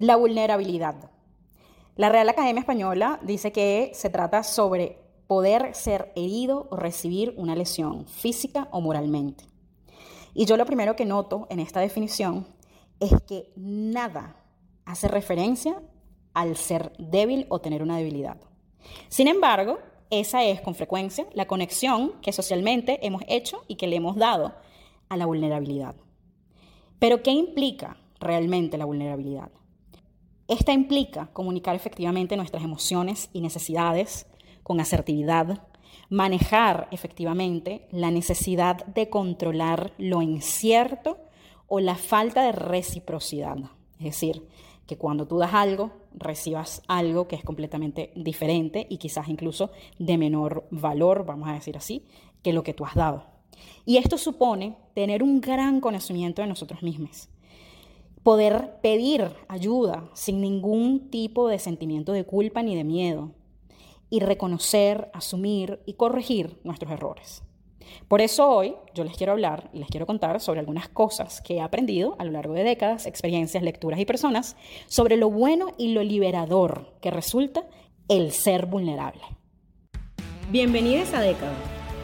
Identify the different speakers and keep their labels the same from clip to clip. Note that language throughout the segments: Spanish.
Speaker 1: La vulnerabilidad. La Real Academia Española dice que se trata sobre poder ser herido o recibir una lesión física o moralmente. Y yo lo primero que noto en esta definición es que nada hace referencia al ser débil o tener una debilidad. Sin embargo, esa es con frecuencia la conexión que socialmente hemos hecho y que le hemos dado a la vulnerabilidad. Pero ¿qué implica realmente la vulnerabilidad? Esta implica comunicar efectivamente nuestras emociones y necesidades con asertividad, manejar efectivamente la necesidad de controlar lo incierto o la falta de reciprocidad. Es decir, que cuando tú das algo, recibas algo que es completamente diferente y quizás incluso de menor valor, vamos a decir así, que lo que tú has dado. Y esto supone tener un gran conocimiento de nosotros mismos, poder pedir ayuda sin ningún tipo de sentimiento de culpa ni de miedo y reconocer, asumir y corregir nuestros errores. Por eso hoy yo les quiero hablar y les quiero contar sobre algunas cosas que he aprendido a lo largo de décadas, experiencias, lecturas y personas, sobre lo bueno y lo liberador que resulta el ser vulnerable. Bienvenidos a Década,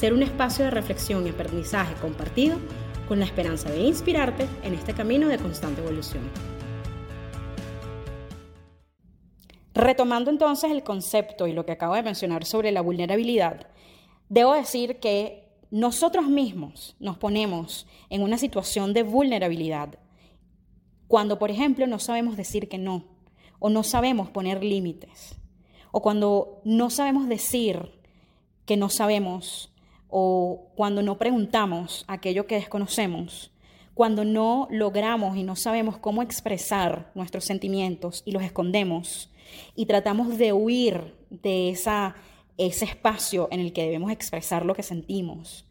Speaker 1: ser un espacio de reflexión y aprendizaje compartido con la esperanza de inspirarte en este camino de constante evolución. Retomando entonces el concepto y lo que acabo de mencionar sobre la vulnerabilidad, debo decir que nosotros mismos nos ponemos en una situación de vulnerabilidad cuando, por ejemplo, no sabemos decir que no, o no sabemos poner límites, o cuando no sabemos decir que no sabemos o cuando no preguntamos aquello que desconocemos, cuando no logramos y no sabemos cómo expresar nuestros sentimientos y los escondemos y tratamos de huir de esa, ese espacio en el que debemos expresar lo que sentimos.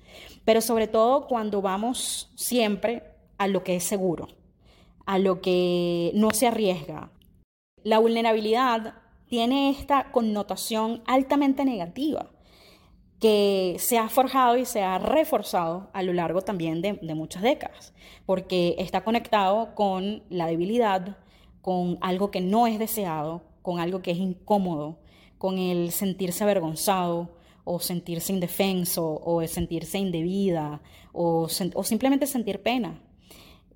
Speaker 1: Pero sobre todo cuando vamos siempre a lo que es seguro, a lo que no se arriesga. La vulnerabilidad tiene esta connotación altamente negativa que se ha forjado y se ha reforzado a lo largo también de, muchas décadas, porque está conectado con la debilidad, con algo que no es deseado, con algo que es incómodo, con el sentirse avergonzado o sentirse indefenso o sentirse indebida o, o simplemente sentir pena.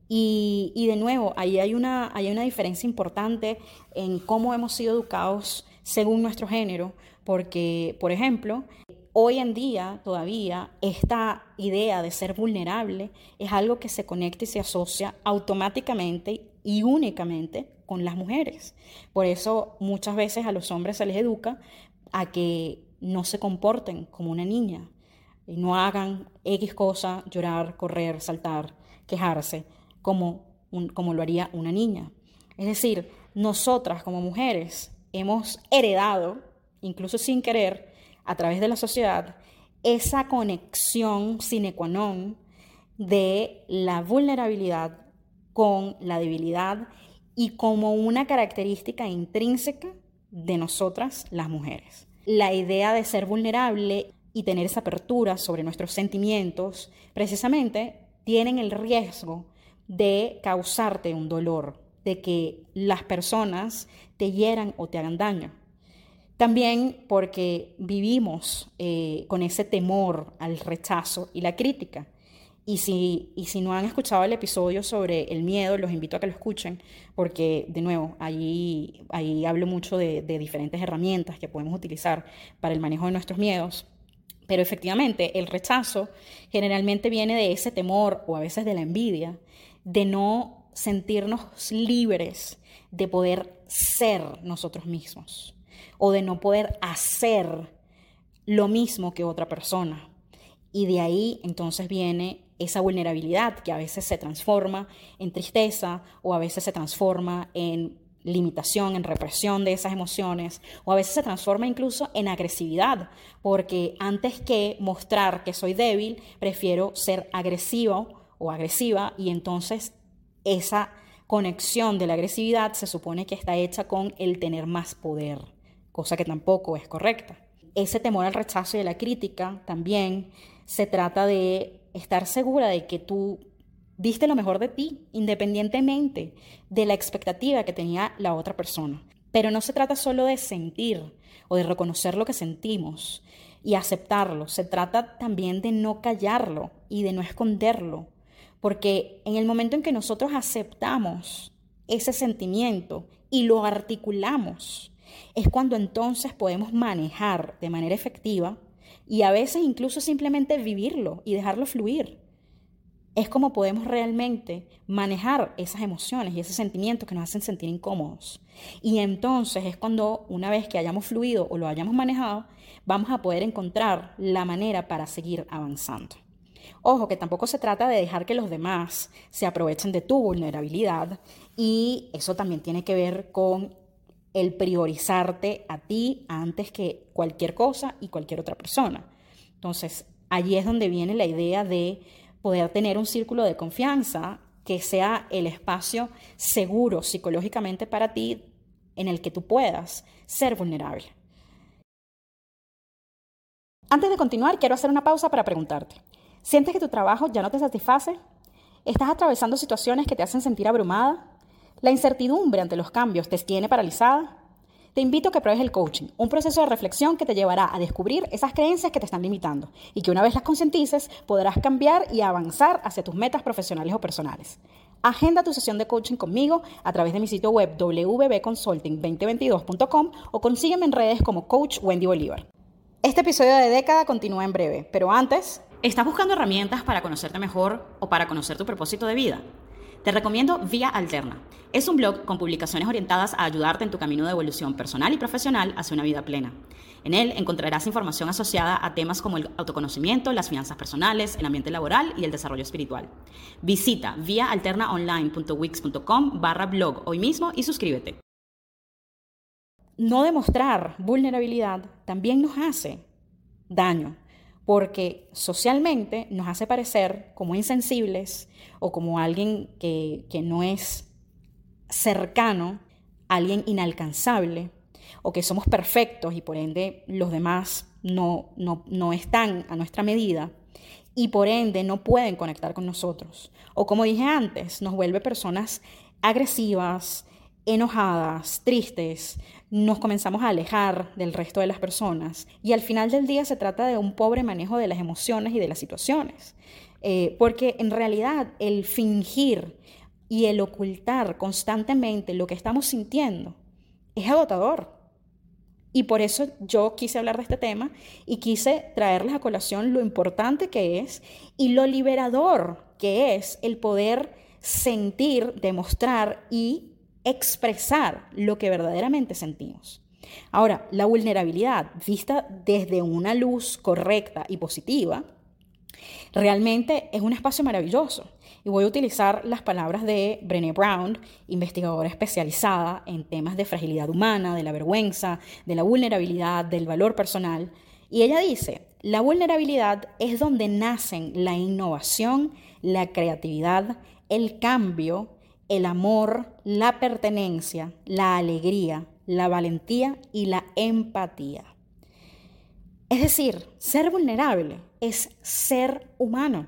Speaker 1: Y, y, de nuevo, ahí hay, una, hay una diferencia importante en cómo hemos sido educados según nuestro género, porque, por ejemplo, hoy en día todavía esta idea de ser vulnerable es algo que se conecta y se asocia automáticamente y únicamente con las mujeres. Por eso muchas veces a los hombres se les educa a que no se comporten como una niña, y no hagan X cosa, llorar, correr, saltar, quejarse, como, como lo haría una niña. Es decir, nosotras como mujeres hemos heredado, incluso sin querer, a través de la sociedad esa conexión sine qua non de la vulnerabilidad con la debilidad y como una característica intrínseca de nosotras las mujeres. La idea de ser vulnerable y tener esa apertura sobre nuestros sentimientos precisamente tienen el riesgo de causarte un dolor, de que las personas te hieran o te hagan daño. También porque vivimos eh, con ese temor al rechazo y la crítica. Y si, y si no han escuchado el episodio sobre el miedo, los invito a que lo escuchen, porque de nuevo, ahí, ahí hablo mucho de, de diferentes herramientas que podemos utilizar para el manejo de nuestros miedos. Pero efectivamente, el rechazo generalmente viene de ese temor o a veces de la envidia, de no sentirnos libres de poder ser nosotros mismos o de no poder hacer lo mismo que otra persona. Y de ahí entonces viene esa vulnerabilidad que a veces se transforma en tristeza o a veces se transforma en limitación, en represión de esas emociones, o a veces se transforma incluso en agresividad, porque antes que mostrar que soy débil, prefiero ser agresivo o agresiva y entonces esa conexión de la agresividad se supone que está hecha con el tener más poder, cosa que tampoco es correcta. Ese temor al rechazo y a la crítica también se trata de estar segura de que tú diste lo mejor de ti, independientemente de la expectativa que tenía la otra persona. Pero no se trata solo de sentir o de reconocer lo que sentimos y aceptarlo, se trata también de no callarlo y de no esconderlo, porque en el momento en que nosotros aceptamos ese sentimiento y lo articulamos, es cuando entonces podemos manejar de manera efectiva y a veces incluso simplemente vivirlo y dejarlo fluir es como podemos realmente manejar esas emociones y esos sentimientos que nos hacen sentir incómodos. Y entonces es cuando una vez que hayamos fluido o lo hayamos manejado, vamos a poder encontrar la manera para seguir avanzando. Ojo, que tampoco se trata de dejar que los demás se aprovechen de tu vulnerabilidad y eso también tiene que ver con el priorizarte a ti antes que cualquier cosa y cualquier otra persona. Entonces, allí es donde viene la idea de poder tener un círculo de confianza que sea el espacio seguro psicológicamente para ti en el que tú puedas ser vulnerable. Antes de continuar, quiero hacer una pausa para preguntarte, ¿sientes que tu trabajo ya no te satisface? ¿Estás atravesando situaciones que te hacen sentir abrumada? ¿La incertidumbre ante los cambios te tiene paralizada? Te invito a que pruebes el coaching, un proceso de reflexión que te llevará a descubrir esas creencias que te están limitando y que una vez las concientices podrás cambiar y avanzar hacia tus metas profesionales o personales. Agenda tu sesión de coaching conmigo a través de mi sitio web www.consulting2022.com o consígueme en redes como Coach Wendy Bolívar. Este episodio de década continúa en breve, pero antes, ¿estás buscando herramientas para conocerte mejor o para conocer tu propósito de vida? Te recomiendo Vía Alterna. Es un blog con publicaciones orientadas a ayudarte en tu camino de evolución personal y profesional hacia una vida plena. En él encontrarás información asociada a temas como el autoconocimiento, las finanzas personales, el ambiente laboral y el desarrollo espiritual. Visita viaalternaonline.wix.com barra blog hoy mismo y suscríbete. No demostrar vulnerabilidad también nos hace daño porque socialmente nos hace parecer como insensibles o como alguien que, no es cercano, alguien inalcanzable, o que somos perfectos y por ende los demás no, no, no están a nuestra medida y por ende no pueden conectar con nosotros. O como dije antes, nos vuelve personas agresivas, enojadas, tristes, nos comenzamos a alejar del resto de las personas y al final del día se trata de un pobre manejo de las emociones y de las situaciones. Eh, porque en realidad el fingir y el ocultar constantemente lo que estamos sintiendo es agotador. Y por eso yo quise hablar de este tema y quise traerles a colación lo importante que es y lo liberador que es el poder sentir, demostrar y expresar lo que verdaderamente sentimos. Ahora, la vulnerabilidad vista desde una luz correcta y positiva, realmente es un espacio maravilloso. Y voy a utilizar las palabras de Brené Brown, investigadora especializada en temas de fragilidad humana, de la vergüenza, de la vulnerabilidad, del valor personal. Y ella dice, la vulnerabilidad es donde nacen la innovación, la creatividad, el cambio el amor, la pertenencia, la alegría, la valentía y la empatía. Es decir, ser vulnerable es ser humano.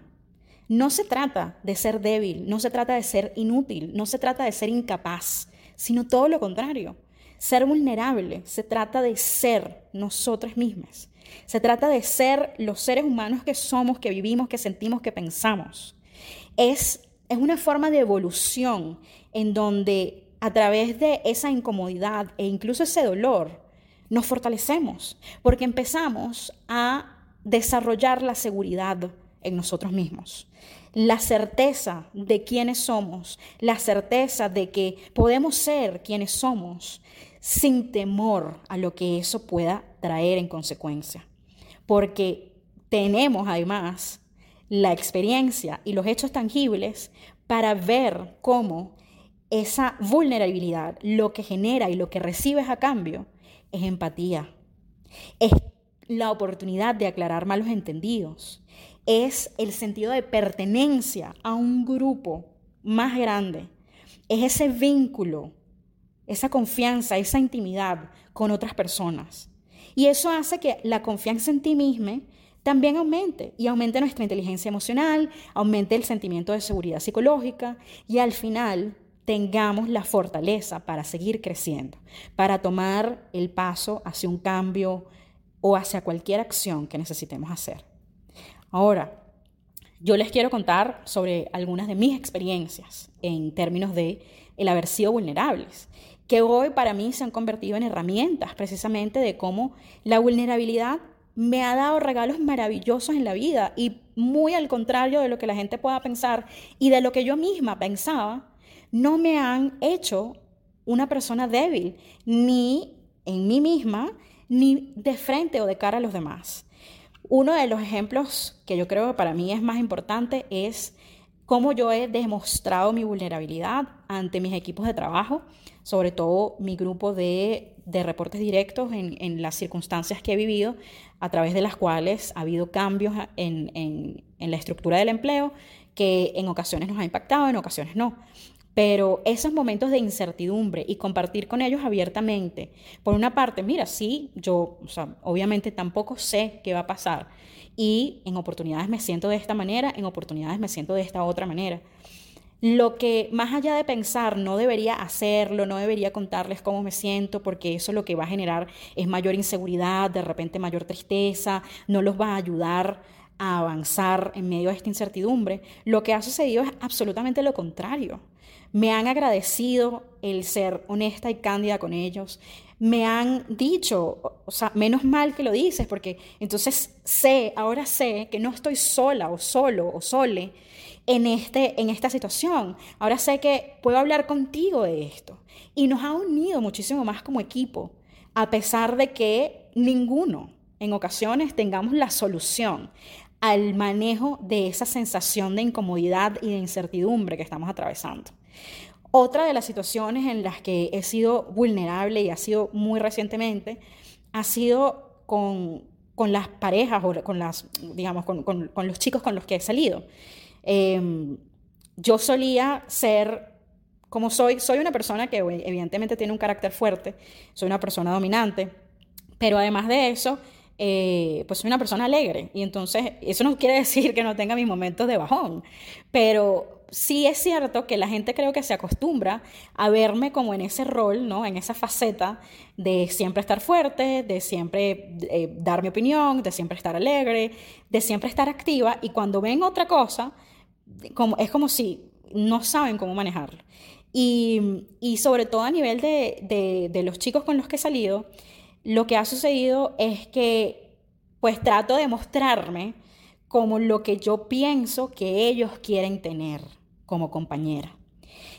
Speaker 1: No se trata de ser débil, no se trata de ser inútil, no se trata de ser incapaz, sino todo lo contrario. Ser vulnerable se trata de ser nosotras mismas. Se trata de ser los seres humanos que somos, que vivimos, que sentimos, que pensamos. Es es una forma de evolución en donde a través de esa incomodidad e incluso ese dolor nos fortalecemos, porque empezamos a desarrollar la seguridad en nosotros mismos, la certeza de quiénes somos, la certeza de que podemos ser quienes somos sin temor a lo que eso pueda traer en consecuencia, porque tenemos además la experiencia y los hechos tangibles para ver cómo esa vulnerabilidad, lo que genera y lo que recibes a cambio es empatía. Es la oportunidad de aclarar malos entendidos. Es el sentido de pertenencia a un grupo más grande. Es ese vínculo, esa confianza, esa intimidad con otras personas. Y eso hace que la confianza en ti misma también aumente y aumente nuestra inteligencia emocional, aumente el sentimiento de seguridad psicológica y al final tengamos la fortaleza para seguir creciendo, para tomar el paso hacia un cambio o hacia cualquier acción que necesitemos hacer. Ahora, yo les quiero contar sobre algunas de mis experiencias en términos de el haber sido vulnerables, que hoy para mí se han convertido en herramientas precisamente de cómo la vulnerabilidad me ha dado regalos maravillosos en la vida y muy al contrario de lo que la gente pueda pensar y de lo que yo misma pensaba, no me han hecho una persona débil, ni en mí misma, ni de frente o de cara a los demás. Uno de los ejemplos que yo creo que para mí es más importante es cómo yo he demostrado mi vulnerabilidad ante mis equipos de trabajo, sobre todo mi grupo de, reportes directos en, las circunstancias que he vivido, a través de las cuales ha habido cambios en, en la estructura del empleo que en ocasiones nos ha impactado, en ocasiones no. Pero esos momentos de incertidumbre y compartir con ellos abiertamente, por una parte, mira, sí, yo, obviamente tampoco sé qué va a pasar, y en oportunidades me siento de esta manera, en oportunidades me siento de esta otra manera. Lo que más allá de pensar no debería hacerlo, no debería contarles cómo me siento, porque eso lo que va a generar es mayor inseguridad, de repente mayor tristeza, no los va a ayudar a avanzar en medio de esta incertidumbre. Lo que ha sucedido es absolutamente lo contrario. Me han agradecido el ser honesta y cándida con ellos, me han dicho, o sea, menos mal que lo dices, porque entonces sé, ahora sé que no estoy sola o solo o sole en, este, en esta situación. Ahora sé que puedo hablar contigo de esto. Y nos ha unido muchísimo más como equipo, a pesar de que ninguno en ocasiones tengamos la solución al manejo de esa sensación de incomodidad y de incertidumbre que estamos atravesando. Otra de las situaciones en las que he sido vulnerable y ha sido muy recientemente ha sido con, las parejas o con, las, digamos, con, los chicos con los que he salido. Em, yo solía ser, como soy, soy una persona que evidentemente tiene un carácter fuerte, soy una persona dominante, pero además de eso, eh, pues soy una persona alegre. Y entonces, eso no quiere decir que no tenga mis momentos de bajón, pero sí es cierto que la gente creo que se acostumbra a verme como en ese rol, ¿no? En esa faceta de siempre estar fuerte, de siempre eh, dar mi opinión, de siempre estar alegre, de siempre estar activa y cuando ven otra cosa, como, es como si no saben cómo manejarlo. Y, sobre todo a nivel de los chicos con los que he salido, lo que ha sucedido es que pues trato de mostrarme como lo que yo pienso que ellos quieren tener como compañera.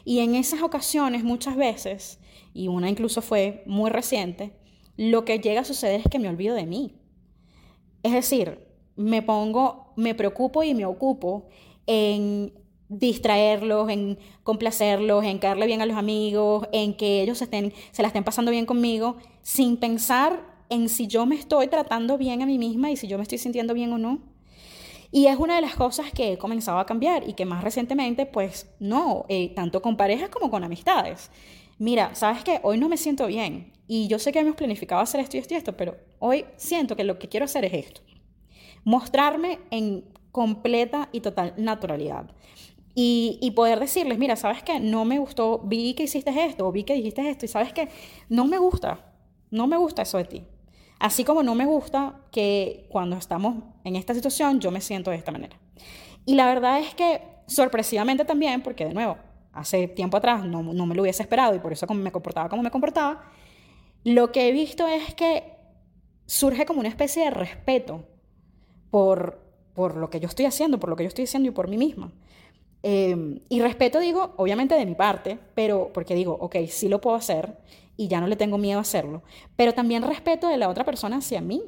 Speaker 1: Y en esas ocasiones muchas veces, y una incluso fue muy reciente, lo que llega a suceder es que me olvido de mí. Es decir, me pongo, me preocupo y me ocupo en distraerlos, en complacerlos, en caerle bien a los amigos, en que ellos estén, se la estén pasando bien conmigo, sin pensar en si yo me estoy tratando bien a mí misma y si yo me estoy sintiendo bien o no. Y es una de las cosas que he comenzado a cambiar y que más recientemente, pues no, eh, tanto con parejas como con amistades. Mira, sabes que hoy no me siento bien y yo sé que hemos planificado hacer esto y esto y esto, pero hoy siento que lo que quiero hacer es esto. Mostrarme en completa y total naturalidad. Y, poder decirles, mira, sabes que no me gustó, vi que hiciste esto, o vi que dijiste esto, y sabes que no me gusta, no me gusta eso de ti. Así como no me gusta que cuando estamos en esta situación yo me siento de esta manera. Y la verdad es que sorpresivamente también, porque de nuevo, hace tiempo atrás no, me lo hubiese esperado y por eso me comportaba como me comportaba, lo que he visto es que surge como una especie de respeto por, por lo que yo estoy haciendo, por lo que yo estoy haciendo y por mí misma. Em, y respeto digo, obviamente de mi parte, pero porque digo, ok, sí lo puedo hacer y ya no le tengo miedo a hacerlo, pero también respeto de la otra persona hacia mí,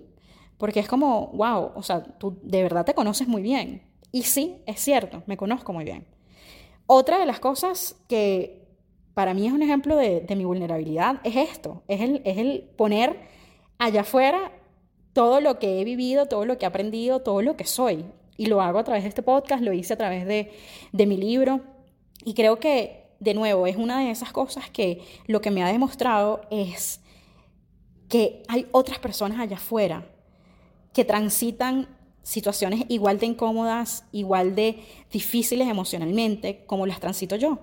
Speaker 1: porque es como, wow, o sea, tú de verdad te conoces muy bien. Y sí, es cierto, me conozco muy bien. Otra de las cosas que para mí es un ejemplo de, mi vulnerabilidad, es esto, es el, es el poner allá afuera todo lo que he vivido, todo lo que he aprendido, todo lo que soy. Y lo hago a través de este podcast, lo hice a través de, de mi libro. Y creo que, de nuevo, es una de esas cosas que lo que me ha demostrado es que hay otras personas allá afuera que transitan situaciones igual de incómodas, igual de difíciles emocionalmente como las transito yo.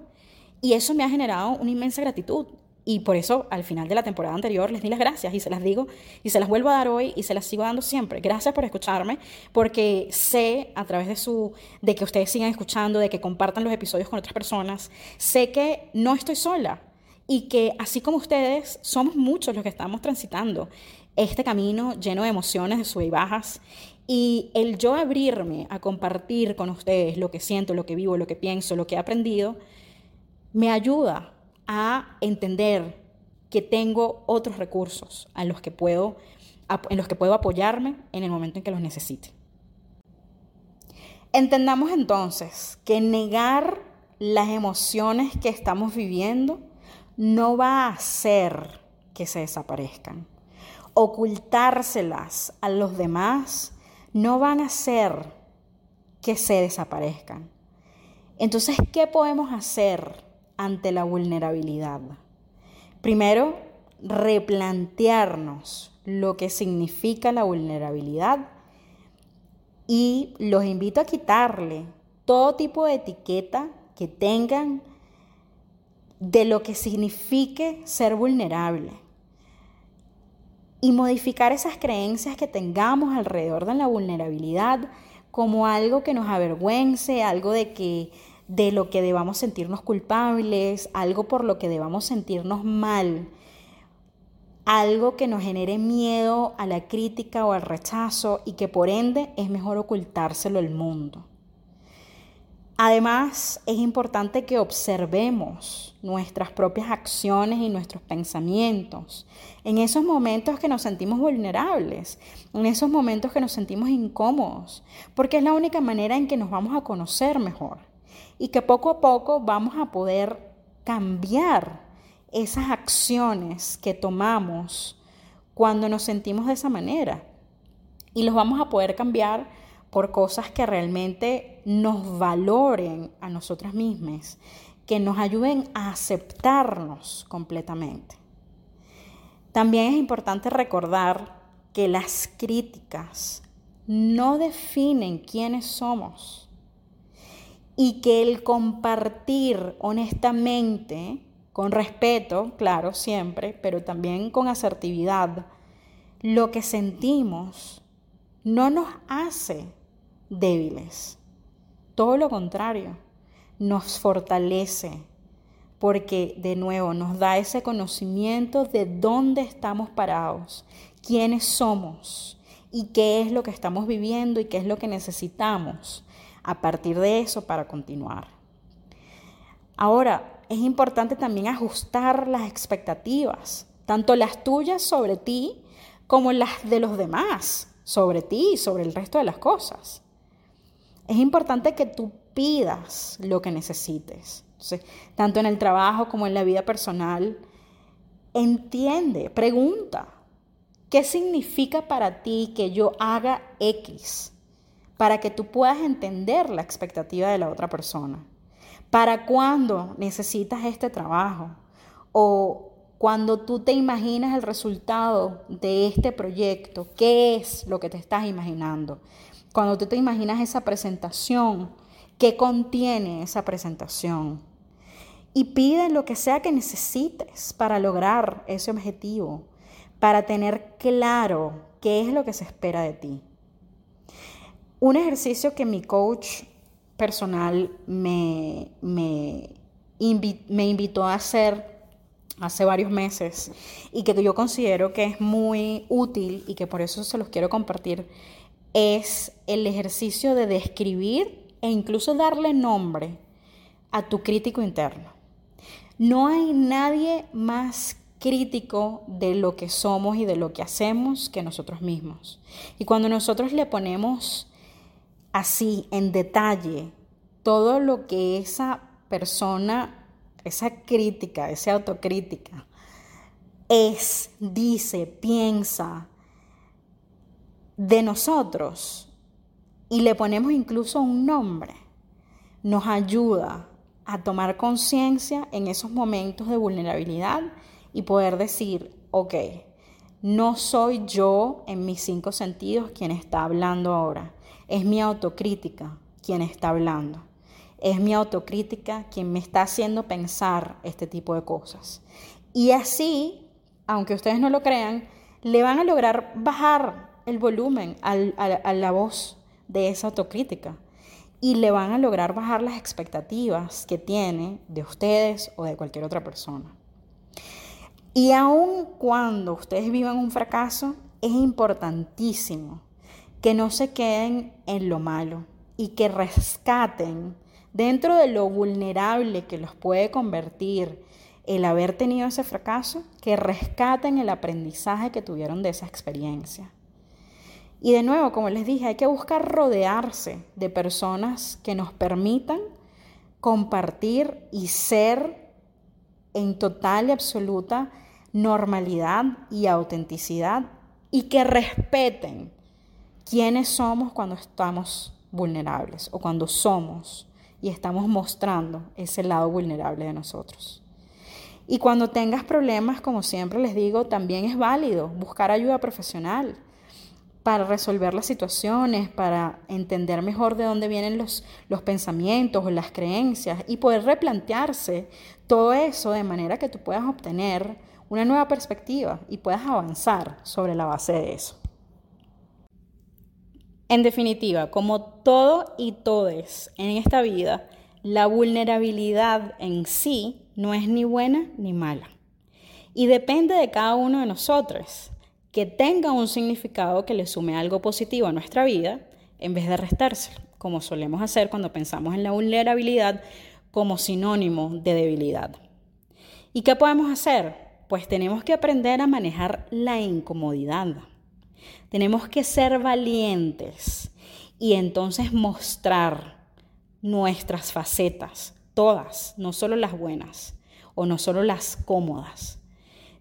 Speaker 1: Y eso me ha generado una inmensa gratitud. Y por eso al final de la temporada anterior les di las gracias y se las digo y se las vuelvo a dar hoy y se las sigo dando siempre. Gracias por escucharme porque sé a través de su de que ustedes sigan escuchando, de que compartan los episodios con otras personas, sé que no estoy sola y que así como ustedes somos muchos los que estamos transitando este camino lleno de emociones, de sub y bajas y el yo abrirme a compartir con ustedes lo que siento, lo que vivo, lo que pienso, lo que he aprendido, me ayuda a entender que tengo otros recursos a los que puedo, en los que puedo apoyarme en el momento en que los necesite. Entendamos entonces que negar las emociones que estamos viviendo no va a hacer que se desaparezcan. Ocultárselas a los demás no van a hacer que se desaparezcan. Entonces, ¿qué podemos hacer ante la vulnerabilidad? Primero, replantearnos lo que significa la vulnerabilidad y los invito a quitarle todo tipo de etiqueta que tengan de lo que signifique ser vulnerable y modificar esas creencias que tengamos alrededor de la vulnerabilidad como algo que nos avergüence, algo de que de lo que debamos sentirnos culpables, algo por lo que debamos sentirnos mal, algo que nos genere miedo a la crítica o al rechazo y que por ende es mejor ocultárselo al mundo. Además, es importante que observemos nuestras propias acciones y nuestros pensamientos en esos momentos que nos sentimos vulnerables, en esos momentos que nos sentimos incómodos, porque es la única manera en que nos vamos a conocer mejor y que poco a poco vamos a poder cambiar esas acciones que tomamos cuando nos sentimos de esa manera. Y los vamos a poder cambiar por cosas que realmente nos valoren a nosotras mismas, que nos ayuden a aceptarnos completamente. También es importante recordar que las críticas no definen quiénes somos y que el compartir honestamente, con respeto, claro, siempre, pero también con asertividad, lo que sentimos no nos hace débiles. Todo lo contrario, nos fortalece porque de nuevo nos da ese conocimiento de dónde estamos parados, quiénes somos y qué es lo que estamos viviendo y qué es lo que necesitamos a partir de eso para continuar. Ahora, es importante también ajustar las expectativas, tanto las tuyas sobre ti como las de los demás sobre ti y sobre el resto de las cosas. Es importante que tú pidas lo que necesites, tanto en el trabajo como en la vida personal. Entiende, pregunta, ¿qué significa para ti que yo haga X? Para que tú puedas entender la expectativa de la otra persona. ¿Para cuándo necesitas este trabajo? O cuando tú te imaginas el resultado de este proyecto, ¿qué es lo que te estás imaginando? Cuando tú te imaginas esa presentación, ¿qué contiene esa presentación? Y pide lo que sea que necesites para lograr ese objetivo, para tener claro qué es lo que se espera de ti. Un ejercicio que mi coach personal me, me, me invitó a hacer hace varios meses y que yo considero que es muy útil y que por eso se los quiero compartir es el ejercicio de describir e incluso darle nombre a tu crítico interno. No hay nadie más crítico de lo que somos y de lo que hacemos que nosotros mismos. Y cuando nosotros le ponemos así, en detalle, todo lo que esa persona esa crítica, esa autocrítica, es, dice, piensa de nosotros y le ponemos incluso un nombre, nos ayuda a tomar conciencia en esos momentos de vulnerabilidad y poder decir, ok, no soy yo en mis cinco sentidos quien está hablando ahora, es mi autocrítica quien está hablando. Es mi autocrítica quien me está haciendo pensar este tipo de cosas. Y así, aunque ustedes no lo crean, le van a lograr bajar el volumen a la voz de esa autocrítica y le van a lograr bajar las expectativas que tiene de ustedes o de cualquier otra persona. Y aun cuando ustedes vivan un fracaso, es importantísimo que no se queden en lo malo y que rescaten dentro de lo vulnerable que los puede convertir el haber tenido ese fracaso, que rescaten el aprendizaje que tuvieron de esa experiencia. Y de nuevo, como les dije, hay que buscar rodearse de personas que nos permitan compartir y ser en total y absoluta normalidad y autenticidad y que respeten quiénes somos cuando estamos vulnerables o cuando somos y estamos mostrando ese lado vulnerable de nosotros. Y cuando tengas problemas, como siempre les digo, también es válido buscar ayuda profesional para resolver las situaciones, para entender mejor de dónde vienen los, los pensamientos o las creencias y poder replantearse todo eso de manera que tú puedas obtener una nueva perspectiva y puedas avanzar sobre la base de eso. En definitiva, como todo y todes en esta vida, la vulnerabilidad en sí no es ni buena ni mala. Y depende de cada uno de nosotros que tenga un significado que le sume algo positivo a nuestra vida en vez de restárselo, como solemos hacer cuando pensamos en la vulnerabilidad como sinónimo de debilidad. ¿Y qué podemos hacer? Pues tenemos que aprender a manejar la incomodidad. Tenemos que ser valientes y entonces mostrar nuestras facetas, todas, no solo las buenas o no solo las cómodas.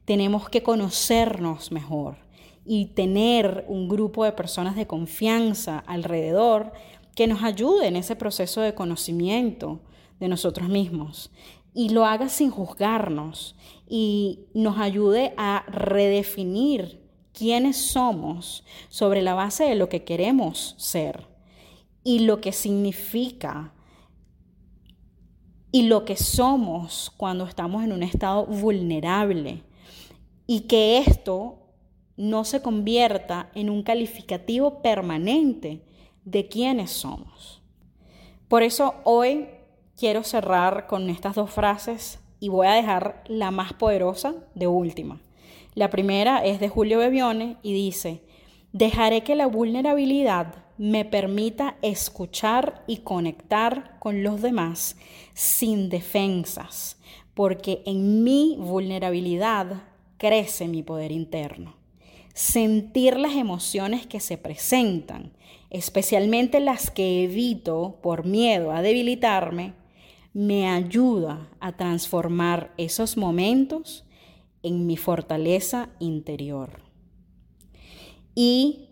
Speaker 1: Tenemos que conocernos mejor y tener un grupo de personas de confianza alrededor que nos ayude en ese proceso de conocimiento de nosotros mismos y lo haga sin juzgarnos y nos ayude a redefinir quiénes somos sobre la base de lo que queremos ser y lo que significa y lo que somos cuando estamos en un estado vulnerable y que esto no se convierta en un calificativo permanente de quiénes somos. Por eso hoy quiero cerrar con estas dos frases y voy a dejar la más poderosa de última. La primera es de Julio Bebione y dice, dejaré que la vulnerabilidad me permita escuchar y conectar con los demás sin defensas, porque en mi vulnerabilidad crece mi poder interno. Sentir las emociones que se presentan, especialmente las que evito por miedo a debilitarme, me ayuda a transformar esos momentos en mi fortaleza interior. Y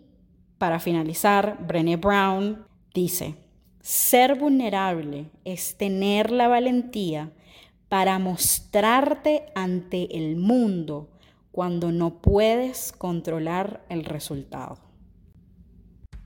Speaker 1: para finalizar, Brené Brown dice, ser vulnerable es tener la valentía para mostrarte ante el mundo cuando no puedes controlar el resultado.